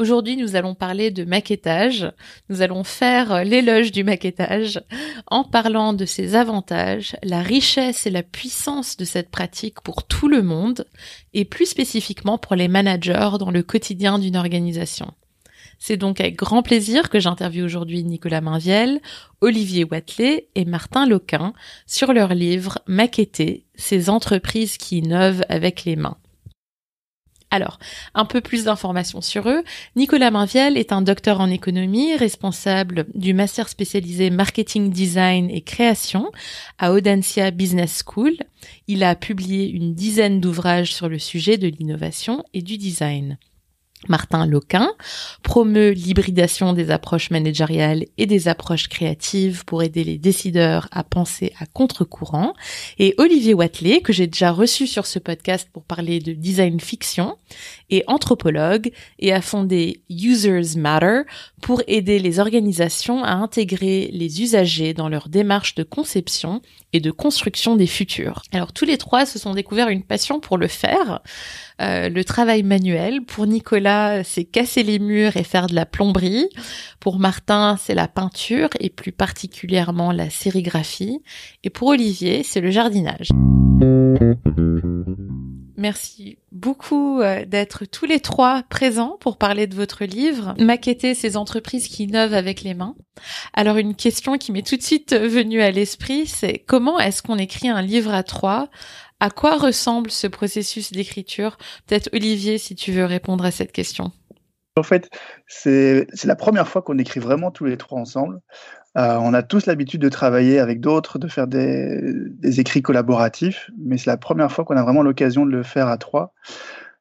Aujourd'hui, nous allons parler de maquettage. Nous allons faire l'éloge du maquettage en parlant de ses avantages, la richesse et la puissance de cette pratique pour tout le monde et plus spécifiquement pour les managers dans le quotidien d'une organisation. C'est donc avec grand plaisir que j'interviewe aujourd'hui Nicolas Mainviel, Olivier Watley et Martin Loquin sur leur livre Maqueter, ces entreprises qui innovent avec les mains. Alors, un peu plus d'informations sur eux. Nicolas Mainviel est un docteur en économie, responsable du master spécialisé marketing design et création à Audencia Business School. Il a publié une dizaine d'ouvrages sur le sujet de l'innovation et du design. Martin Loquin promeut l'hybridation des approches managériales et des approches créatives pour aider les décideurs à penser à contre-courant. Et Olivier Watley, que j'ai déjà reçu sur ce podcast pour parler de design fiction, est anthropologue et a fondé Users Matter pour aider les organisations à intégrer les usagers dans leur démarche de conception et de construction des futurs. Alors tous les trois se sont découverts une passion pour le faire, euh, le travail manuel. Pour Nicolas, c'est casser les murs et faire de la plomberie. Pour Martin, c'est la peinture et plus particulièrement la sérigraphie. Et pour Olivier, c'est le jardinage. Merci beaucoup euh, d'être tous les trois présents pour parler de votre livre, Maqueter ces entreprises qui innovent avec les mains. Alors une question qui m'est tout de suite venue à l'esprit, c'est comment est-ce qu'on écrit un livre à trois? À quoi ressemble ce processus d'écriture? Peut-être Olivier, si tu veux répondre à cette question. En fait, c'est la première fois qu'on écrit vraiment tous les trois ensemble. Euh, on a tous l'habitude de travailler avec d'autres, de faire des, écrits collaboratifs, mais c'est la première fois qu'on a vraiment l'occasion de le faire à trois.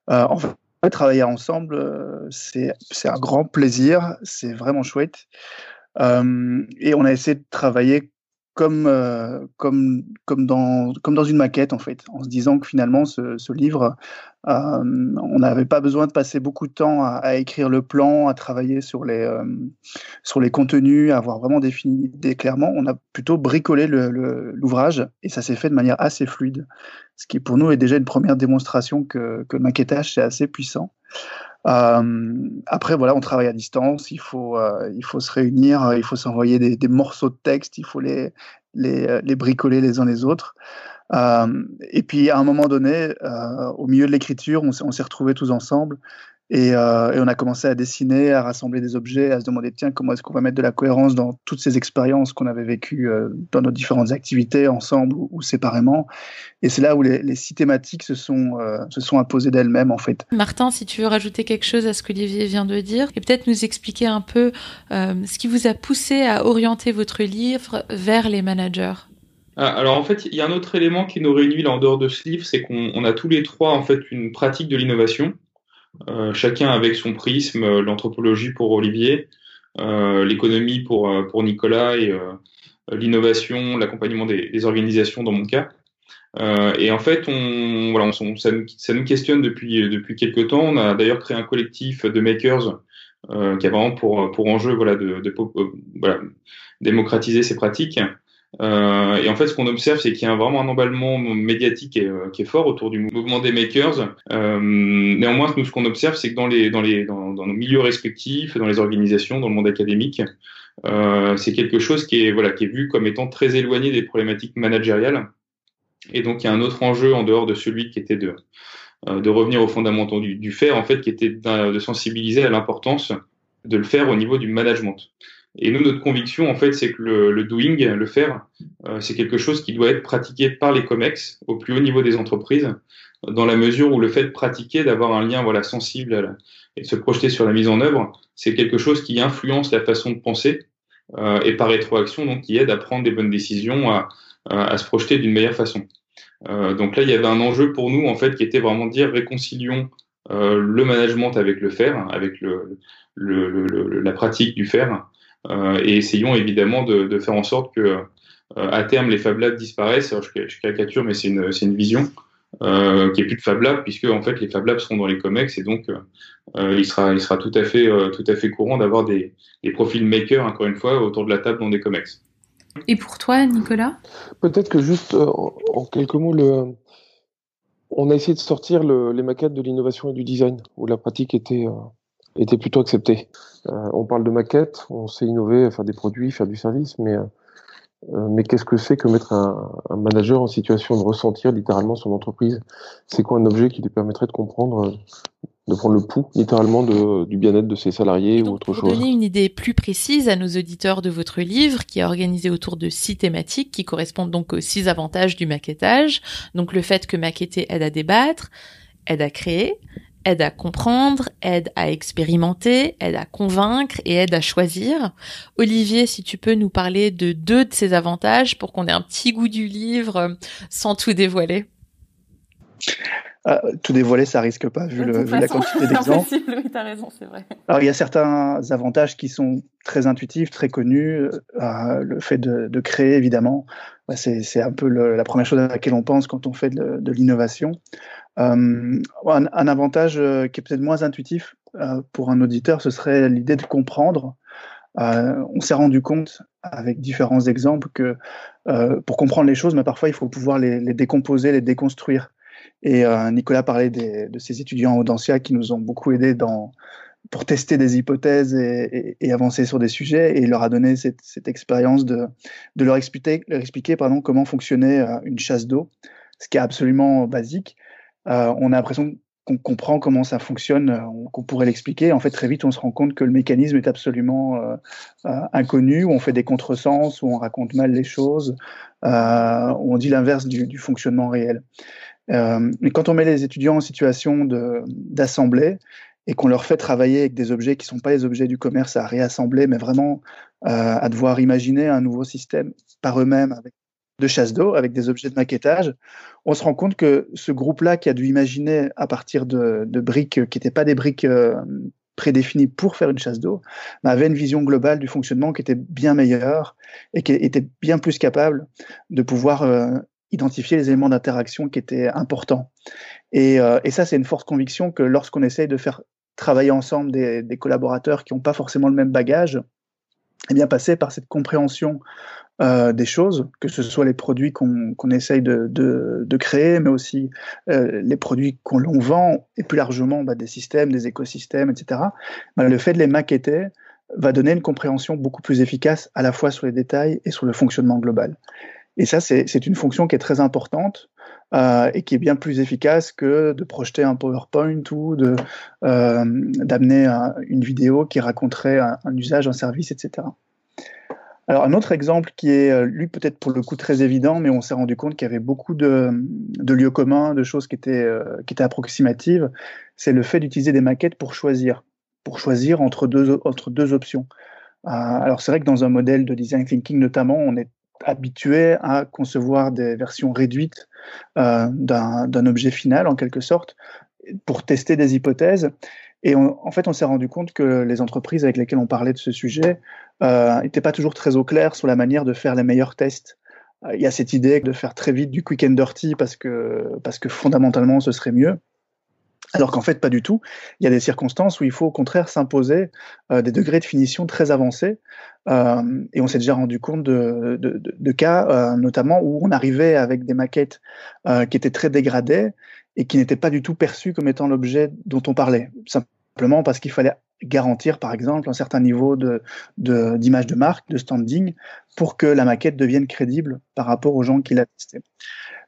Euh, en fait, travailler ensemble, euh, c'est un grand plaisir, c'est vraiment chouette. et on a essayé de travailler comme, euh, comme, comme, dans, comme dans une maquette, en fait, en se disant que finalement, ce, ce livre, euh, on n'avait pas besoin de passer beaucoup de temps à, écrire le plan, à travailler sur les, euh, sur les contenus, à avoir vraiment défini clairement. On a plutôt bricolé l'ouvrage et ça s'est fait de manière assez fluide, ce qui pour nous est déjà une première démonstration que, que le maquettage, c'est assez puissant. Euh, après, voilà, on travaille à distance, il faut, euh, il faut se réunir, il faut s'envoyer des, morceaux de texte, il faut les, les, les bricoler les uns les autres. Euh, et puis, à un moment donné, euh, au milieu de l'écriture, on s'est retrouvés tous ensemble euh, et, on a commencé à dessiner, à rassembler des objets, à se demander tiens comment est-ce qu'on va mettre de la cohérence dans toutes ces expériences qu'on avait vécues euh, dans nos différentes activités ensemble ou, séparément. Et c'est là où les, six thématiques se sont euh, se sont imposées d'elles-mêmes en fait. Martin, si tu veux rajouter quelque chose à ce que Olivier vient de dire, et peut-être nous expliquer un peu ce qui vous a poussé à orienter votre livre vers les managers. Ah, alors en fait, il y a un autre élément qui nous réunit là en dehors de ce livre, c'est qu'on a tous les trois en fait une pratique de l'innovation. Euh, chacun avec son prisme, euh, l'anthropologie pour Olivier, euh, l'économie pour, pour Nicolas et l'innovation, l'accompagnement des, organisations dans mon cas. et en fait, on, voilà, on, ça, nous, ça, nous, questionne depuis, depuis quelques temps. On a d'ailleurs créé un collectif de makers qui a vraiment pour, pour enjeu voilà, de, de voilà, démocratiser ces pratiques. Euh, et en fait, ce qu'on observe, c'est qu'il y a vraiment un emballement médiatique qui est, euh, qui est, fort autour du mouvement des makers. Euh, néanmoins, nous, ce qu'on observe, c'est que dans, les, dans, les, dans, nos milieux respectifs, dans les organisations, dans le monde académique, euh, c'est quelque chose qui est, voilà, qui est vu comme étant très éloigné des problématiques managériales. Et donc, il y a un autre enjeu en dehors de celui qui était de, euh, de revenir aux fondamentaux du, du faire, en fait, qui était de sensibiliser à l'importance de le faire au niveau du management. Et nous, notre conviction, en fait, c'est que le, doing, le faire, euh, c'est quelque chose qui doit être pratiqué par les COMEX au plus haut niveau des entreprises, dans la mesure où le fait de pratiquer, d'avoir un lien voilà sensible et de se projeter sur la mise en œuvre, c'est quelque chose qui influence la façon de penser euh, et par rétroaction, donc qui aide à prendre des bonnes décisions, à, à, se projeter d'une meilleure façon. Euh, donc là, il y avait un enjeu pour nous, en fait, qui était vraiment de dire réconcilions le management avec le fer, avec le, la pratique du fer, et essayons évidemment de, faire en sorte que à terme les Fab Labs disparaissent. je, je, caricature, mais c'est une, une vision. Euh, qui est plus de Fab Lab, puisque en fait les Fab Labs seront dans les COMEX et donc euh, il sera il sera tout à fait euh, tout à fait courant d'avoir des, des profils makers encore une fois autour de la table dans des COMEX. Et pour toi, Nicolas? Peut-être que juste en quelques mots, le... on a essayé de sortir le, les maquettes de l'innovation et du design, où la pratique était, était plutôt acceptée. on parle de maquettes, on sait innover, faire des produits, faire du service, mais euh, mais qu'est-ce que c'est que mettre un, un, manager en situation de ressentir littéralement son entreprise? C'est quoi un objet qui lui permettrait de comprendre, euh, de prendre le pouls littéralement de, du bien-être de ses salariés ou autre pour chose? Pour donner une idée plus précise à nos auditeurs de votre livre, qui est organisé autour de six thématiques qui correspondent donc aux six avantages du maquettage. Donc le fait que maqueter aide à débattre, aide à créer, aide à comprendre, aide à expérimenter, aide à convaincre et aide à choisir. Olivier, si tu peux nous parler de deux de ces avantages pour qu'on ait un petit goût du livre euh, sans tout dévoiler. Ah, tout dévoiler, ça risque pas, vu, le, vu la quantité d'exemples. oui, as raison, c'est vrai. Alors, il y a certains avantages qui sont très intuitifs, très connus. Euh, le fait de, de, créer, évidemment, bah, c'est un peu le, la première chose à laquelle on pense quand on fait de, de l'innovation. Euh, un, avantage euh, qui est peut-être moins intuitif euh, pour un auditeur, ce serait l'idée de comprendre. on s'est rendu compte avec différents exemples que pour comprendre les choses, mais parfois il faut pouvoir les, décomposer, les déconstruire. Et Nicolas parlait de ces étudiants en Audencia qui nous ont beaucoup aidés pour tester des hypothèses et, avancer sur des sujets. Et il leur a donné cette, expérience de, leur expliquer, expliquer pardon, comment fonctionnait une chasse d'eau, ce qui est absolument basique. Euh, on a l'impression qu'on comprend comment ça fonctionne, euh, qu'on pourrait l'expliquer. En fait, très vite, on se rend compte que le mécanisme est absolument euh, inconnu, où on fait des contresens, où on raconte mal les choses, où on dit l'inverse du, fonctionnement réel. mais quand on met les étudiants en situation d'assemblée, et qu'on leur fait travailler avec des objets qui ne sont pas les objets du commerce à réassembler, mais vraiment à devoir imaginer un nouveau système par eux-mêmes, avec de chasse d'eau avec des objets de maquettage, on se rend compte que ce groupe-là qui a dû imaginer à partir de, briques qui n'étaient pas des briques euh, prédéfinies pour faire une chasse d'eau, bah, avait une vision globale du fonctionnement qui était bien meilleure et qui était bien plus capable de pouvoir euh, identifier les éléments d'interaction qui étaient importants. Et, euh, et ça, c'est une forte conviction que lorsqu'on essaye de faire travailler ensemble des, des collaborateurs qui n'ont pas forcément le même bagage, eh bien passer par cette compréhension euh, des choses, que ce soit les produits qu'on essaye de, de, créer, mais aussi euh, les produits qu'on vend, et plus largement bah, des systèmes, des écosystèmes, etc. Bah, le fait de les maqueter va donner une compréhension beaucoup plus efficace à la fois sur les détails et sur le fonctionnement global. Et ça, c'est une fonction qui est très importante euh, et qui est bien plus efficace que de projeter un PowerPoint ou d'amener une vidéo qui raconterait un, un usage, un service, etc. Alors un autre exemple qui est, euh, lui, peut-être pour le coup très évident, mais on s'est rendu compte qu'il y avait beaucoup de, de, lieux communs, de choses qui étaient, euh, qui étaient approximatives, c'est le fait d'utiliser des maquettes pour choisir, pour choisir entre deux, entre deux options. Euh, alors c'est vrai que dans un modèle de design thinking notamment, on est habitué à concevoir des versions réduites d'un objet final en quelque sorte pour tester des hypothèses. Et en fait, on s'est rendu compte que les entreprises avec lesquelles on parlait de ce sujet n'étaient euh, pas toujours très au clair sur la manière de faire les meilleurs tests. Euh, il y a cette idée de faire très vite du quick and dirty parce que, parce que fondamentalement, ce serait mieux. Alors qu'en fait, pas du tout. Il y a des circonstances où il faut au contraire s'imposer euh, des degrés de finition très avancés. Euh, et on s'est déjà rendu compte de, de, de, de cas, euh, notamment où on arrivait avec des maquettes qui étaient très dégradées et qui n'étaient pas du tout perçues comme étant l'objet dont on parlait. Simplement parce qu'il fallait garantir, par exemple, un certain niveau de, d'image de, marque, de standing, pour que la maquette devienne crédible par rapport aux gens qui la testaient.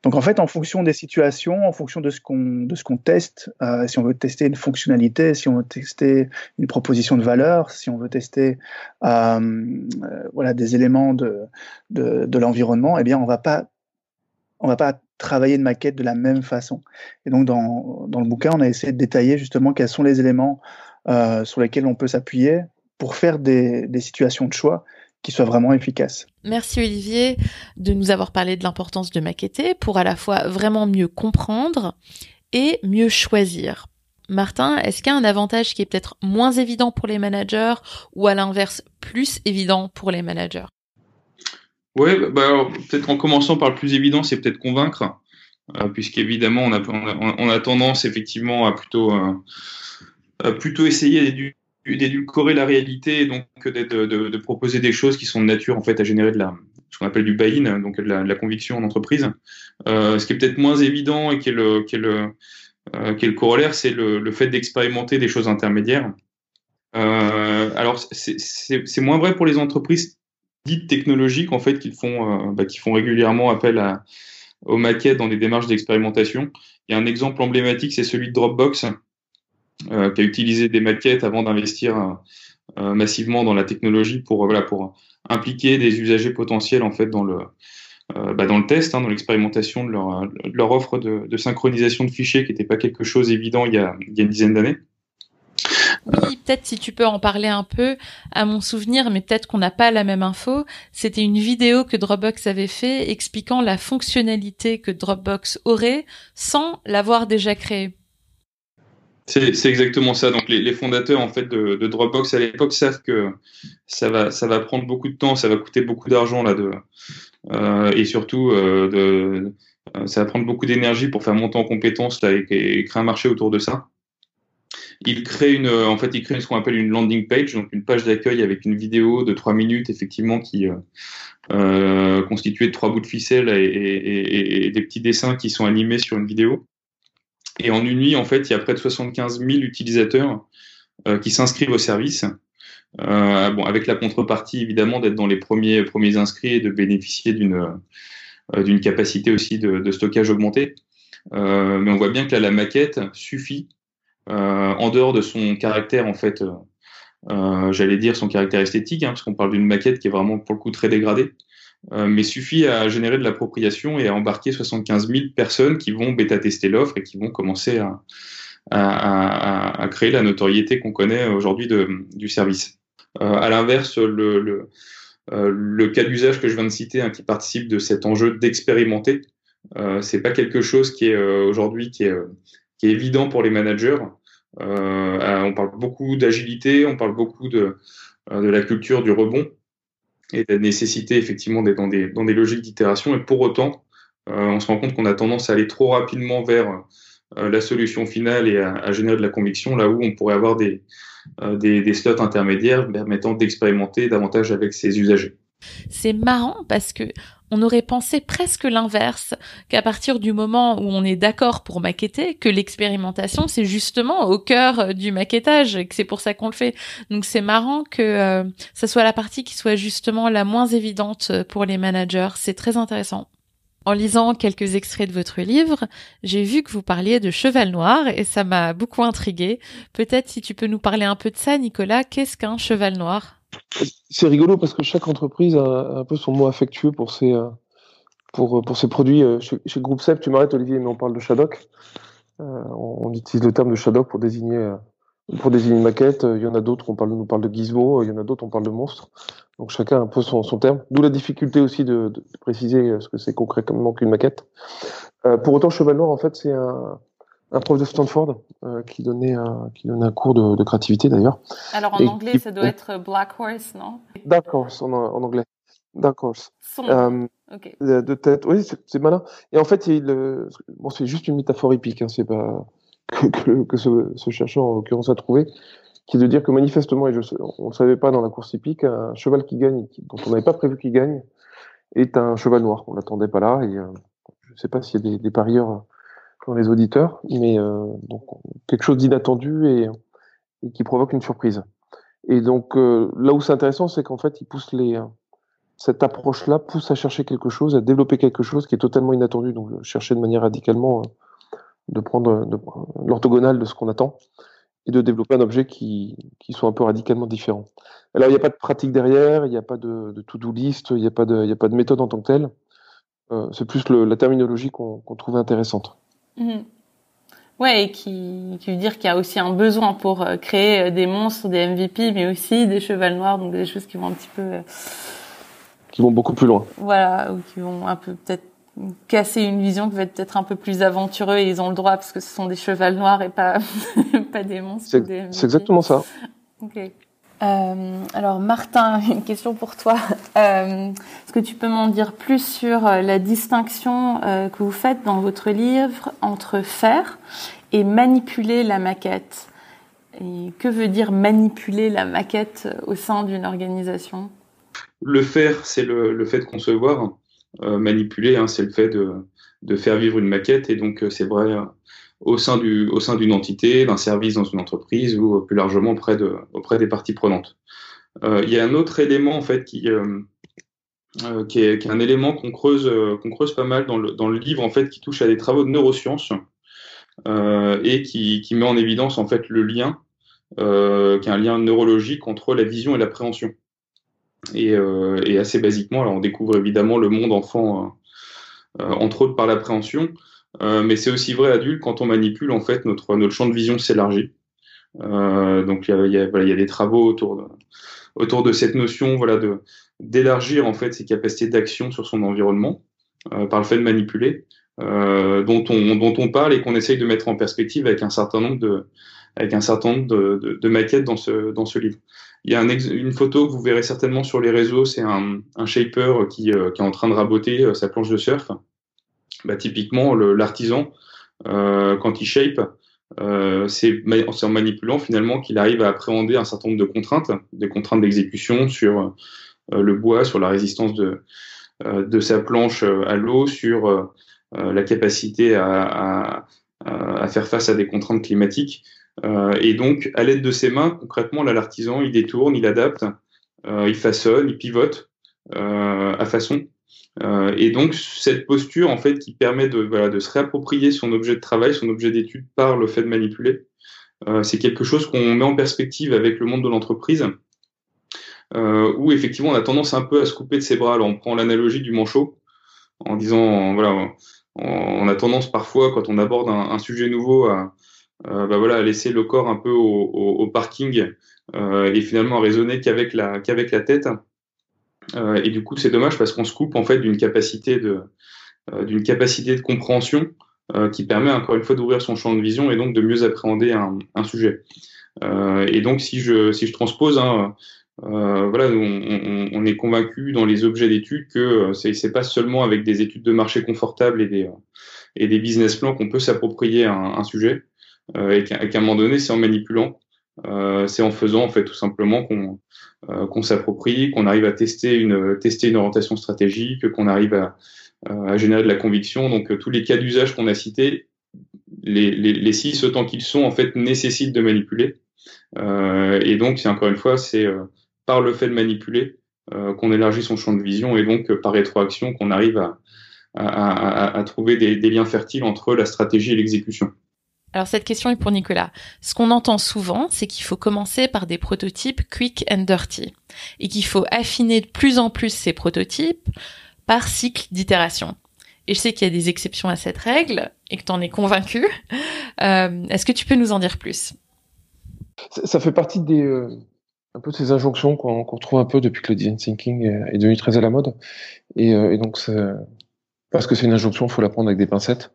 Donc en fait, en fonction des situations, en fonction de ce qu'on de teste, euh, si on veut tester une fonctionnalité, si on veut tester une proposition de valeur, si on veut tester euh, euh, voilà des éléments de de, de l'environnement, eh bien on va pas on va pas travailler une maquette de la même façon. Et donc dans dans le bouquin, on a essayé de détailler justement quels sont les éléments euh, sur lesquels on peut s'appuyer pour faire des, des situations de choix qui soient vraiment efficaces. Merci Olivier de nous avoir parlé de l'importance de maqueter pour à la fois vraiment mieux comprendre et mieux choisir. Martin, est-ce qu'il y a un avantage qui est peut-être moins évident pour les managers ou à l'inverse plus évident pour les managers? Oui, bah, bah peut-être en commençant par le plus évident, c'est peut-être convaincre, euh, puisqu'évidemment on a, on, a, tendance effectivement à plutôt, euh, plutôt essayer d'édulcorer la réalité, donc de, de, proposer des choses qui sont de nature en fait à générer de la, ce qu'on appelle du buy-in, donc de la, conviction en entreprise. Euh, ce qui est peut-être moins évident et qui est le, qui est le, euh, qui est le corollaire, c'est le, le, fait d'expérimenter des choses intermédiaires. Euh, alors c'est moins vrai pour les entreprises dites technologiques en fait qui font, bah, font régulièrement appel à, aux maquettes dans des démarches d'expérimentation. Il un exemple emblématique, c'est celui de Dropbox, euh, qui a utilisé des maquettes avant d'investir euh, massivement dans la technologie pour voilà pour impliquer des usagers potentiels en fait dans le euh, bah, dans le test, hein, dans l'expérimentation de leur, de leur offre de, de, synchronisation de fichiers qui n'était pas quelque chose évident il y a, il y a une dizaine d'années. Oui, peut-être si tu peux en parler un peu à mon souvenir, mais peut-être qu'on n'a pas la même info. C'était une vidéo que Dropbox avait fait expliquant la fonctionnalité que Dropbox aurait sans l'avoir déjà créée. C'est exactement ça. Donc les, fondateurs en fait de, Dropbox à l'époque savent que ça va prendre beaucoup de temps, ça va coûter beaucoup d'argent là de euh, et surtout euh, euh, ça va prendre beaucoup d'énergie pour faire monter en compétences et, créer un marché autour de ça. Il crée une en fait il crée ce qu'on appelle une landing page, donc une page d'accueil avec une vidéo de trois minutes effectivement qui euh, constituée de trois bouts de ficelle et des petits dessins qui sont animés sur une vidéo. Et en une nuit, en fait, il y a près de 75 000 utilisateurs euh, qui s'inscrivent au service. Euh, bon, avec la contrepartie évidemment d'être dans les premiers premiers inscrits et de bénéficier d'une euh, d'une capacité aussi de, de stockage augmentée. Euh, mais on voit bien que là, la maquette suffit euh, en dehors de son caractère en fait, j'allais dire son caractère esthétique, hein, parce qu'on parle d'une maquette qui est vraiment pour le coup très dégradée. Euh, mais suffit à générer de l'appropriation et à embarquer 75 000 personnes qui vont bêta-tester l'offre et qui vont commencer à, à, à, créer la notoriété qu'on connaît aujourd'hui du service. Euh, à l'inverse, le, le, euh, le, cas d'usage que je viens de citer, hein, qui participe de cet enjeu d'expérimenter, euh, c'est pas quelque chose qui est euh, aujourd'hui qui est, qui est évident pour les managers. on parle beaucoup d'agilité, on parle beaucoup de, de la culture du rebond et la nécessité effectivement d'être dans des, dans des logiques d'itération. Et pour autant, euh, on se rend compte qu'on a tendance à aller trop rapidement vers euh, la solution finale et à, à, générer de la conviction, là où on pourrait avoir des, euh, des, des slots intermédiaires permettant d'expérimenter davantage avec ses usagers. C'est marrant parce que on aurait pensé presque l'inverse, qu'à partir du moment où on est d'accord pour maqueter, que l'expérimentation c'est justement au cœur euh, du maquettage et que c'est pour ça qu'on le fait. Donc c'est marrant que euh, ça soit la partie qui soit justement la moins évidente euh, pour les managers. C'est très intéressant. En lisant quelques extraits de votre livre, j'ai vu que vous parliez de cheval noir et ça m'a beaucoup intrigué. Peut-être si tu peux nous parler un peu de ça, Nicolas, qu'est-ce qu'un cheval noir? C'est rigolo parce que chaque entreprise a un peu son mot affectueux pour ses, euh, pour, euh, pour produits. Euh, chez, chez Groupe SEP, tu m'arrêtes Olivier, mais on parle de Shadok. On, utilise le terme de Shadok pour désigner, pour désigner une maquette. Il y en a d'autres, on parle, parle de Gizmo, il y en a d'autres, on parle de monstre. Donc chacun a un peu son, son terme. D'où la difficulté aussi de, préciser ce que c'est concrètement qu'une maquette. Pour autant, Cheval Noir, en fait, c'est un, un prof de Stanford euh, qui donnait un, qui donnait un cours de, de créativité d'ailleurs. Alors en Et anglais, qui- ça doit être Black Horse, non? Dark Horse en, en anglais. Dark Horse. Euh, ok. de tête, oui, c'est malin. Et en fait, il, euh, bon, c'est juste une métaphore épique, hein, c'est pas que, que, que ce, ce chercheur en l'occurrence a trouvé, qui est de dire que manifestement, et je, on ne savait pas dans la course hippique, un cheval qui gagne, dont on n'avait pas prévu qu'il gagne, est un cheval noir. On l'attendait pas là, et euh, je ne sais pas s'il y a des, des parieurs dans les auditeurs, mais euh, donc quelque chose d'inattendu et, et qui provoque une surprise. Et donc euh, là où c'est intéressant, c'est qu'en fait, il pousse les cette approche-là pousse à chercher quelque chose, à développer quelque chose qui est totalement inattendu. Donc, euh, chercher de manière radicalement euh, de prendre l'orthogonale de ce qu'on attend et de développer un objet qui, qui soit un peu radicalement différent. Alors, il n'y a pas de pratique derrière, il n'y a pas de, de to-do list, il n'y a, pas de- il a pas de méthode en tant que telle. Euh, c'est plus le, la terminologie qu'on qu'on trouve intéressante. Mhm. Ouais, et qui, qui veut dire qu'il y a aussi un besoin pour euh, créer euh, des monstres, des MVP, mais aussi des chevals noirs, donc des choses qui vont un petit peu, euh, qui vont beaucoup plus loin. voilà, ou qui vont un peu peut-être casser une vision qui va être peut-être un peu plus aventureux et ils ont le droit parce que ce sont des chevals noirs et pas pas des monstres. C'est exactement ça. Ok. Euh, alors Martin, une question pour toi. Euh, Est-ce que tu peux m'en dire plus sur euh, la distinction que vous faites dans votre livre entre faire et manipuler la maquette? Et que veut dire manipuler la maquette au sein d'une organisation? Le faire, c'est le, fait de concevoir. Manipuler, hein, c'est le fait de, de, faire vivre une maquette. Et donc, c'est vrai au sein du au sein d'une entité, d'un service dans une entreprise ou plus largement auprès de auprès des parties prenantes. Euh, il y a un autre élément en fait qui euh, euh, qui, est, qui, est, un élément qu'on creuse qu'on creuse pas mal dans le dans le livre en fait qui touche à des travaux de neurosciences et qui qui met en évidence en fait le lien qui est un lien neurologique entre la vision et l'appréhension. Et, et assez basiquement, alors on découvre évidemment le monde enfant entre autres par l'appréhension, euh, mais c'est aussi vrai adulte quand on manipule en fait notre notre champ de vision s'élargit. Euh, donc il y a, y, a, voilà, y a des travaux autour de, autour de cette notion voilà de d'élargir en fait ses capacités d'action sur son environnement euh, par le fait de manipuler, euh, dont on dont on parle et qu'on essaye de mettre en perspective avec un certain nombre de avec un certain nombre de, de, maquettes dans ce dans ce livre. Il y a un une photo que vous verrez certainement sur les réseaux, c'est un, un shaper qui, euh, qui est en train de raboter sa planche de surf bah, typiquement l'artisan euh, quand il shape, euh, c'est en manipulant finalement qu'il arrive à appréhender un certain nombre de contraintes, des contraintes d'exécution sur euh, le bois, sur la résistance de, euh, de sa planche euh, à l'eau, sur euh, la capacité à, à, à, faire face à des contraintes climatiques. et donc, à l'aide de ses mains, concrètement, là, l'artisan, il détourne, il adapte, il façonne, il pivote à façon euh, et donc cette posture en fait qui permet de, voilà, de se réapproprier son objet de travail, son objet d'étude par le fait de manipuler, euh, c'est quelque chose qu'on met en perspective avec le monde de l'entreprise, euh, où effectivement on a tendance un peu à se couper de ses bras. Alors on prend l'analogie du manchot en disant voilà, on, a tendance parfois quand on aborde un, sujet nouveau à, bah voilà, à laisser le corps un peu au, parking et finalement à raisonner qu'avec la qu'avec la tête. Euh, et du coup, c'est dommage parce qu'on se coupe en fait d'une capacité de euh, d'une capacité de compréhension euh, qui permet encore une fois d'ouvrir son champ de vision et donc de mieux appréhender un, sujet. et donc, si je si je transpose, hein, voilà, on, est convaincu dans les objets d'études que c'est c'est pas seulement avec des études de marché confortables et des et des business plans qu'on peut s'approprier un, un, sujet, euh, et qu'à un moment donné, c'est en manipulant, euh, c'est en faisant en fait tout simplement qu'on euh, s'approprie, qu'on arrive à tester une, orientation stratégique, qu'on arrive à, euh, générer de la conviction. Donc tous les cas d'usage qu'on a cités, les, six autant qu'ils sont en fait nécessitent de manipuler. Et donc c'est encore une fois c'est par le fait de manipuler qu'on élargit son champ de vision et donc par rétroaction qu'on arrive à, trouver des, liens fertiles entre la stratégie et l'exécution. Alors cette question est pour Nicolas. Ce qu'on entend souvent, c'est qu'il faut commencer par des prototypes quick and dirty et qu'il faut affiner de plus en plus ces prototypes par cycle d'itération. Et je sais qu'il y a des exceptions à cette règle et que tu en es convaincu. Euh, Est-ce que tu peux nous en dire plus? Ça, fait partie des euh, un peu de ces injonctions qu'on qu retrouve un peu depuis que le design thinking est, est devenu très à la mode. Et, euh, et donc parce que c'est une injonction, il faut la prendre avec des pincettes.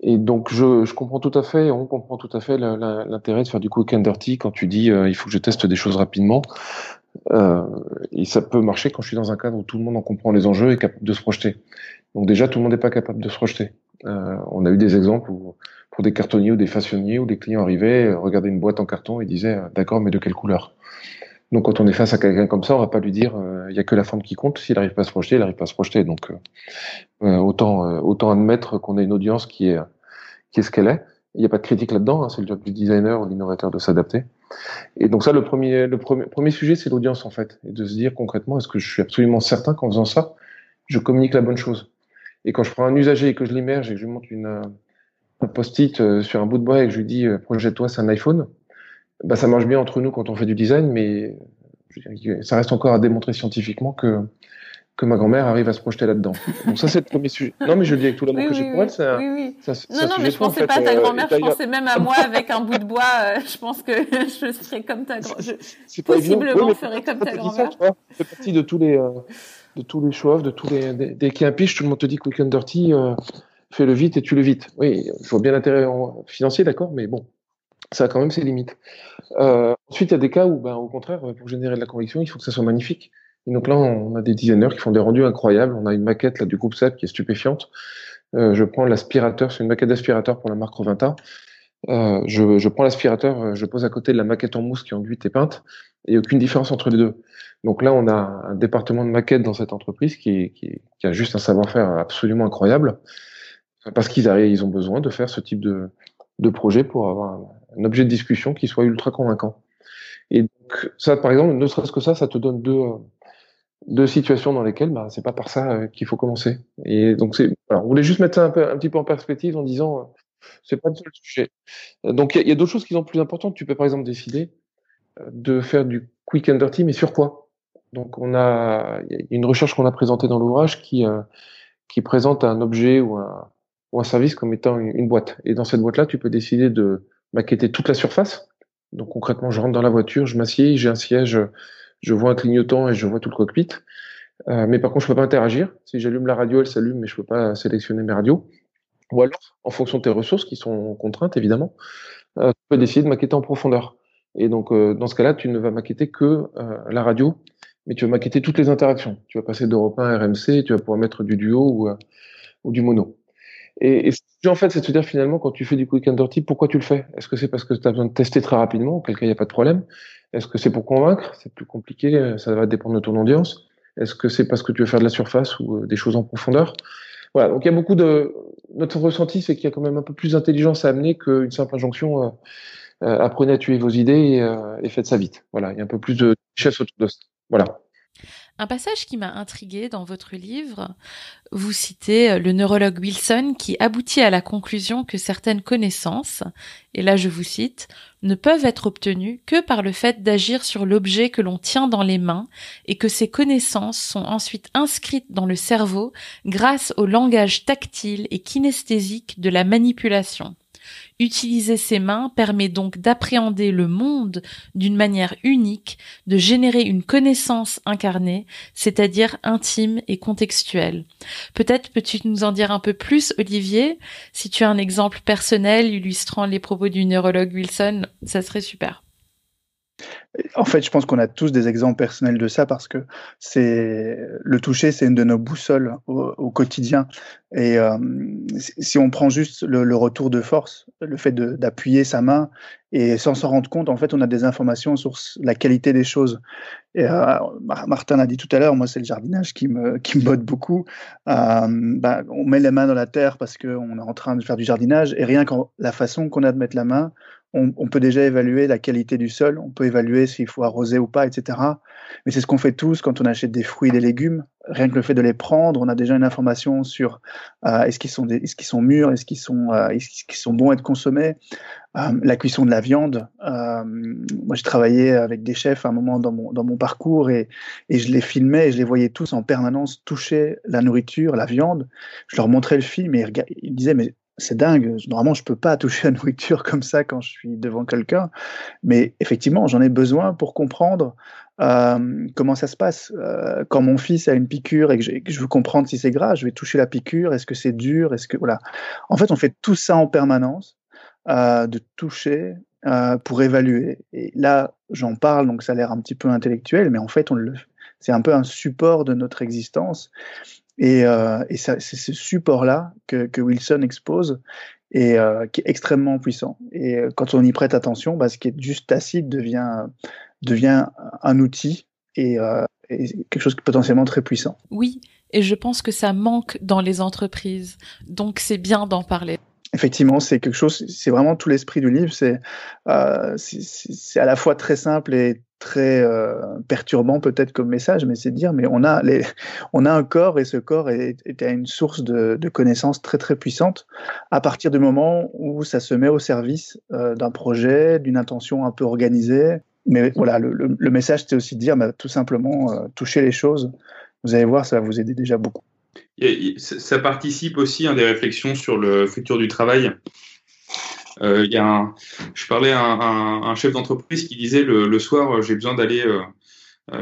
Et donc, je, je, comprends tout à fait, on comprend tout à fait l'intérêt de faire du quick and dirty quand tu dis euh, il faut que je teste des choses rapidement. Euh, et ça peut marcher quand je suis dans un cadre où tout le monde en comprend les enjeux et est capable de se projeter. Donc déjà, tout le monde n'est pas capable de se projeter. Euh, on a eu des exemples où, pour des cartonniers ou des façonniers où des clients arrivaient, regardaient une boîte en carton et disaient euh, d'accord, mais de quelle couleur? Donc quand on est face à quelqu'un comme ça, on va pas lui dire il euh, y a que la forme qui compte. S'il n'arrive pas à se projeter, il n'arrive pas à se projeter. Donc euh, euh, autant autant admettre qu'on a une audience qui est qui est ce qu'elle est. Il n'y a pas de critique là-dedans. Hein, c'est le job du designer ou de l'innovateur de s'adapter. Et donc ça, le premier le premier premier sujet, c'est l'audience en fait, et de se dire concrètement, est-ce que je suis absolument certain qu'en faisant ça, je communique la bonne chose? Et quand je prends un usager et que je l'immerge et que je lui montre une un post-it sur un bout de bois et que je lui dis projette-toi, c'est un iPhone bah, ça marche bien entre nous quand on fait du design, mais ça reste encore à démontrer scientifiquement que que ma grand-mère arrive à se projeter là-dedans. Donc ça, c'est le premier sujet. Non, mais je le dis avec tout l'amour oui, que j'ai pour elle. C'est oui, oui. Ça, non, non, mais je pensais pas à ta grand-mère, je pensais même à moi avec un bout de bois. Euh, je pense que je serais comme ta grand-mère. Possiblement, je ferais comme ta grand-mère. Ça fait partie de tous les, euh, de tous les show de tous les. Dès qu'il y a un pitch, tout le monde te dit quick and dirty, euh, fais-le vite et tu le vite. Oui, je vois bien l'intérêt financier, d'accord, mais bon, ça a quand même ses limites. Euh, ensuite, il y a des cas où, ben, au contraire, pour générer de la conviction, il faut que ça soit magnifique. Et donc là, on a des designers qui font des rendus incroyables. On a une maquette là, du groupe SEP qui est stupéfiante. Euh, je prends l'aspirateur, c'est une maquette d'aspirateur pour la marque Rovinta. Euh, je, je, prends l'aspirateur, euh, je pose à côté de la maquette en mousse qui est enduite et peinte, et aucune différence entre les deux. Donc là, on a un département de maquette dans cette entreprise qui, qui, qui a juste un savoir-faire absolument incroyable, parce qu'ils ils ont besoin de faire ce type de, de projet pour avoir un, objet de discussion qui soit ultra convaincant. Et donc ça, par exemple, ne serait-ce que ça, ça te donne deux, euh, deux situations dans lesquelles bah, c'est pas par ça euh, qu'il faut commencer. Et donc c'est, alors, on voulait juste mettre ça un, peu, un petit peu en perspective en disant, euh, c'est pas le seul sujet. Donc il y a, d'autres choses qui sont plus importantes. Tu peux par exemple décider de faire du quick and dirty, mais sur quoi? Donc on a, une recherche qu'on a présentée dans l'ouvrage qui qui présente un objet ou un, ou un service comme étant une boîte. Et dans cette boîte-là, tu peux décider de maqueter toute la surface. Donc concrètement, je rentre dans la voiture, je m'assieds, j'ai un siège je vois un clignotant et je vois tout le cockpit. Euh, mais par contre, je peux pas interagir. Si j'allume la radio, elle s'allume, mais je peux pas sélectionner mes radios. Ou alors, en fonction de tes ressources, qui sont contraintes évidemment, euh, tu peux décider de maqueter en profondeur. Et donc, euh, dans ce cas-là, tu ne vas maqueter que euh, la radio, mais tu vas maqueter toutes les interactions. Tu vas passer d'Europe 1 à RMC, tu vas pouvoir mettre du duo ou du mono. Et, et en fait, c'est de se dire finalement, quand tu fais du quick and dirty, pourquoi tu le fais? Est-ce que c'est parce que tu as besoin de tester très rapidement, auquel cas il n'y a pas de problème? Est-ce que c'est pour convaincre? C'est plus compliqué, ça va dépendre de ton audience. Est-ce que c'est parce que tu veux faire de la surface ou euh, des choses en profondeur? Voilà, donc il y a beaucoup de... Notre ressenti, c'est qu'il y a quand même un peu plus d'intelligence à amener qu'une simple injonction euh, euh, apprenez à tuer vos idées et, euh, et faites ça vite. Voilà, il y a un peu plus de richesse autour de ça. Voilà. Un passage qui m'a intrigué dans votre livre, vous citez euh, le neurologue Wilson qui aboutit à la conclusion que certaines connaissances, et là je vous cite, ne peuvent être obtenues que par le fait d'agir sur l'objet que l'on tient dans les mains et que ces connaissances sont ensuite inscrites dans le cerveau grâce au langage tactile et kinesthésique de la manipulation. Utiliser ses mains permet donc d'appréhender le monde d'une manière unique, de générer une connaissance incarnée, c'est-à-dire intime et contextuelle. Peut-être peux-tu nous en dire un peu plus, Olivier? Si tu as un exemple personnel illustrant les propos du neurologue Wilson, ça serait super. En fait, je pense qu'on a tous des exemples personnels de ça parce que c'est le toucher, c'est une de nos boussoles au, quotidien. Et euh, si on prend juste le, retour de force, le fait d'appuyer sa main et sans s'en rendre compte, en fait, on a des informations sur la qualité des choses. Et euh, Martin l'a dit tout à l'heure, moi, c'est le jardinage qui me qui botte beaucoup. Euh, bah, on met les mains dans la terre parce qu'on est en train de faire du jardinage et rien que la façon qu'on a de mettre la main, on, peut déjà évaluer la qualité du sol, on peut évaluer s'il faut arroser ou pas, etc. Mais c'est ce qu'on fait tous quand on achète des fruits et des légumes. Rien que le fait de les prendre, on a déjà une information sur euh, est-ce qu'ils sont, est-ce sont mûrs, est-ce qu'ils sont, euh, est-ce sont bons à être consommés. Euh, la cuisson de la viande. Moi, j'ai travaillé avec des chefs à un moment dans mon, dans mon parcours et, et je les filmais et je les voyais tous en permanence toucher la nourriture, la viande. Je leur montrais le film et ils disaient mais c'est dingue. Normalement, je peux pas toucher la nourriture comme ça quand je suis devant quelqu'un. Mais effectivement, j'en ai besoin pour comprendre euh, comment ça se passe. Euh, quand mon fils a une piqûre et que, je veux comprendre si c'est grave, je vais toucher la piqûre. Est-ce que c'est dur? Est-ce que voilà. En fait, on fait tout ça en permanence, euh, de toucher pour évaluer. Et là, j'en parle, donc ça a l'air un petit peu intellectuel, mais en fait, on le, c'est un peu un support de notre existence. Et, euh, et c'est ce support-là que, que, Wilson expose et euh, qui est extrêmement puissant. Et euh, quand on y prête attention, bah, ce qui est juste tacite devient, devient un outil et, euh, et quelque chose qui est potentiellement très puissant. Oui, et je pense que ça manque dans les entreprises. Donc c'est bien d'en parler. Effectivement, c'est quelque chose, c'est vraiment tout l'esprit du livre. C'est euh, à la fois très simple et très euh, perturbant peut-être comme message, mais c'est de dire, mais on a, les, on a un corps et ce corps est, est une source de, connaissances très très puissante à partir du moment où ça se met au service euh, d'un projet, d'une intention un peu organisée. Mais voilà, le, message c'est aussi de dire, bah, tout simplement, euh, toucher les choses. Vous allez voir, ça va vous aider déjà beaucoup. Ça participe aussi à des réflexions sur le futur du travail? Euh, y a je parlais à un, chef d'entreprise qui disait le, soir, j'ai besoin d'aller euh,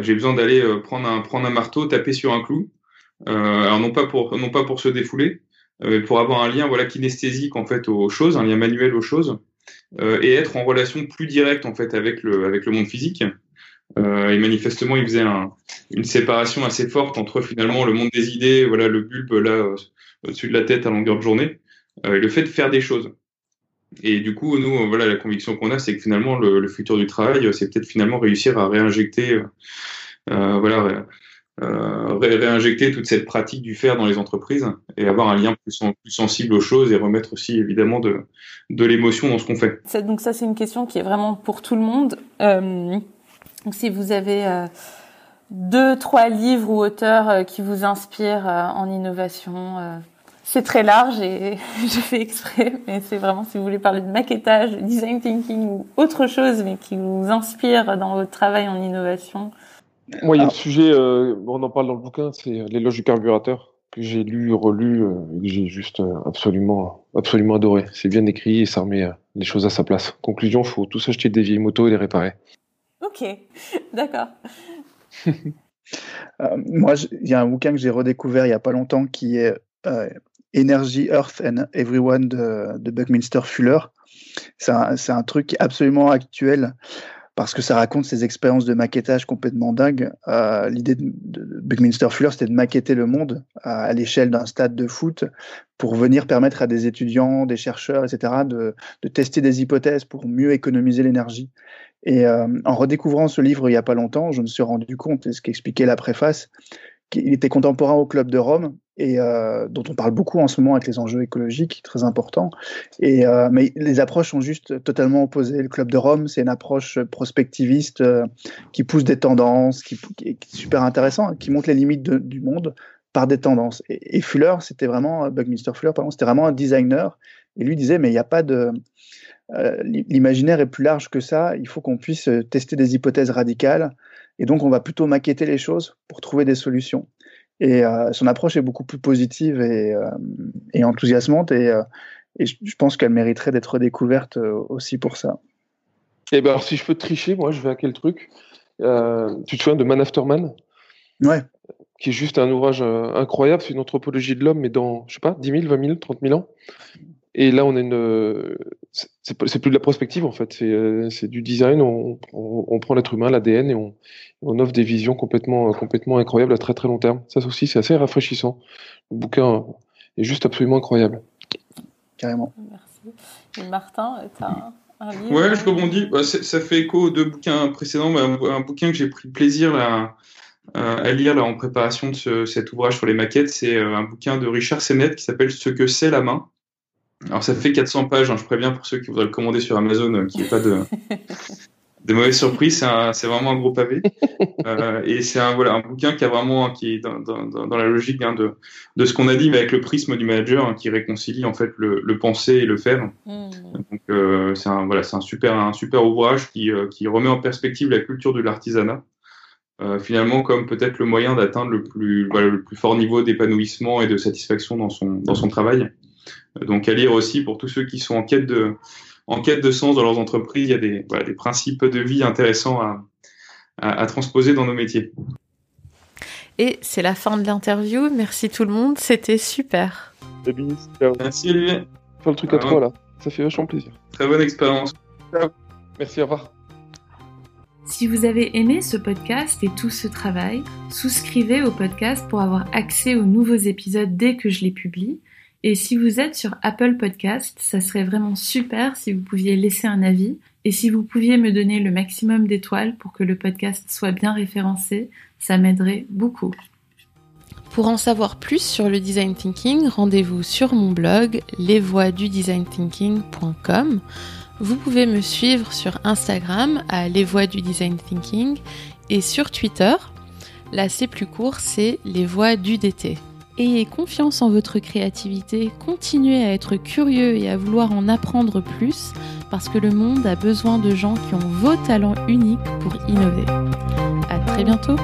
j'ai besoin d'aller prendre un prendre un marteau, taper sur un clou. alors non pas pour non pas pour se défouler, mais pour avoir un lien voilà kinesthésique en fait aux choses, un lien manuel aux choses, et être en relation plus directe en fait avec le avec le monde physique. Euh, et manifestement, il faisait un, une séparation assez forte entre finalement le monde des idées, voilà le bulbe là au-dessus de la tête à longueur de journée, euh, et le fait de faire des choses. Et du coup, nous, voilà, la conviction qu'on a, c'est que finalement, le, futur du travail, c'est peut-être finalement réussir à réinjecter, euh, voilà, euh, ré réinjecter toute cette pratique du faire dans les entreprises et avoir un lien plus, sensible aux choses et remettre aussi évidemment de, l'émotion dans ce qu'on fait. Donc ça, c'est une question qui est vraiment pour tout le monde. Euh, donc si vous avez euh, deux, trois livres ou auteurs euh, qui vous inspirent euh, en innovation, c'est très large et j'ai fait exprès, mais c'est vraiment si vous voulez parler de maquettage, design thinking ou autre chose, mais qui vous inspire dans votre travail en innovation. Moi, il y a un sujet, on en parle dans le bouquin, c'est l'éloge du carburateur que j'ai lu, relu, et que j'ai juste absolument, absolument adoré. C'est bien écrit et ça remet les choses à sa place. Conclusion, faut tous acheter des vieilles motos et les réparer. Ok, d'accord. Euh, moi, il y a un bouquin que j'ai redécouvert il n'y a pas longtemps qui est euh, Energy, Earth and Everyone de, Buckminster Fuller. C'est un, truc absolument actuel parce que ça raconte ses expériences de maquettage complètement dingues. Euh, l'idée de, Buckminster Fuller, c'était de maqueter le monde à, l'échelle d'un stade de foot pour venir permettre à des étudiants, des chercheurs, etc., de, de tester des hypothèses pour mieux économiser l'énergie. Et euh, en redécouvrant ce livre il n'y a pas longtemps, je me suis rendu compte, et ce qu'expliquait la préface, qu'il était contemporain au Club de Rome et euh, dont on parle beaucoup en ce moment avec les enjeux écologiques, très importants. Et, euh, mais les approches sont juste totalement opposées. Le Club de Rome, c'est une approche prospectiviste qui pousse des tendances, qui, est super intéressant, qui montre les limites du monde par des tendances. Et, et Fuller, c'était vraiment, Buckminster Fuller, pardon, c'était vraiment un designer. Et lui disait, mais il n'y a pas de, euh, l'imaginaire est plus large que ça. Il faut qu'on puisse euh, tester des hypothèses radicales. Et donc, on va plutôt maqueter les choses pour trouver des solutions. Et euh, son approche est beaucoup plus positive et, enthousiasmante. Et, je pense qu'elle mériterait d'être découverte aussi pour ça. Et eh ben, alors, si je peux tricher, moi, je vais à quel truc? Tu te souviens de Man After Man? Ouais. Qui est juste un ouvrage incroyable. C'est une anthropologie de l'homme, mais dans, je sais pas, 10 000, 20 000, 30 000 ans. Et là, on est une, c'est plus de la prospective en fait, c'est euh, du design. On, on, prend l'être humain, l'ADN, et on, on, offre des visions complètement, complètement incroyables à très très long terme. Ça aussi, c'est assez rafraîchissant. Le bouquin est juste absolument incroyable. Carrément. Merci. Et Martin, tu as un, livre Ouais, je rebondis. Bah, ça fait écho aux deux bouquins précédents. un, bouquin que j'ai pris plaisir là, à lire là, en préparation de cet ouvrage sur les maquettes, c'est euh, un bouquin de Richard Sennett qui s'appelle Ce que c'est la main. Alors ça fait 400 pages, hein, je préviens pour ceux qui voudraient le commander sur Amazon, euh, qu'il n'y ait pas de, de mauvaises surprises. C'est vraiment un gros pavé. Euh, et c'est un, voilà, un bouquin qui a vraiment, qui est dans, dans, dans la logique hein, de, de ce qu'on a dit, mais avec le prisme du manager, hein, qui réconcilie en fait le, le penser et le faire. Mm. Donc euh, c'est un, voilà, c'est un super, un super ouvrage qui, qui remet en perspective la culture de l'artisanat. Euh, finalement comme peut-être le moyen d'atteindre le plus, voilà, le plus fort niveau d'épanouissement et de satisfaction dans son, dans son travail. Donc à lire aussi pour tous ceux qui sont en quête de, en quête de sens dans leurs entreprises, il y a des, voilà, des principes de vie intéressants à, à, transposer dans nos métiers. Et c'est la fin de l'interview. Merci tout le monde, c'était super. Merci Olivier. Faire le truc à trois là, ça fait vachement plaisir. Très bonne expérience. Merci, au revoir. Si vous avez aimé ce podcast et tout ce travail, souscrivez au podcast pour avoir accès aux nouveaux épisodes dès que je les publie. Et si vous êtes sur Apple Podcast, ça serait vraiment super si vous pouviez laisser un avis et si vous pouviez me donner le maximum d'étoiles pour que le podcast soit bien référencé, ça m'aiderait beaucoup. Pour en savoir plus sur le design thinking, rendez-vous sur mon blog lesvoixdudesignThinking.com. Vous pouvez me suivre sur Instagram à Les Design Thinking et sur Twitter. Là, c'est plus court, c'est Les Voix du DT. Ayez confiance en votre créativité, continuez à être curieux et à vouloir en apprendre plus parce que le monde a besoin de gens qui ont vos talents uniques pour innover. À très bientôt!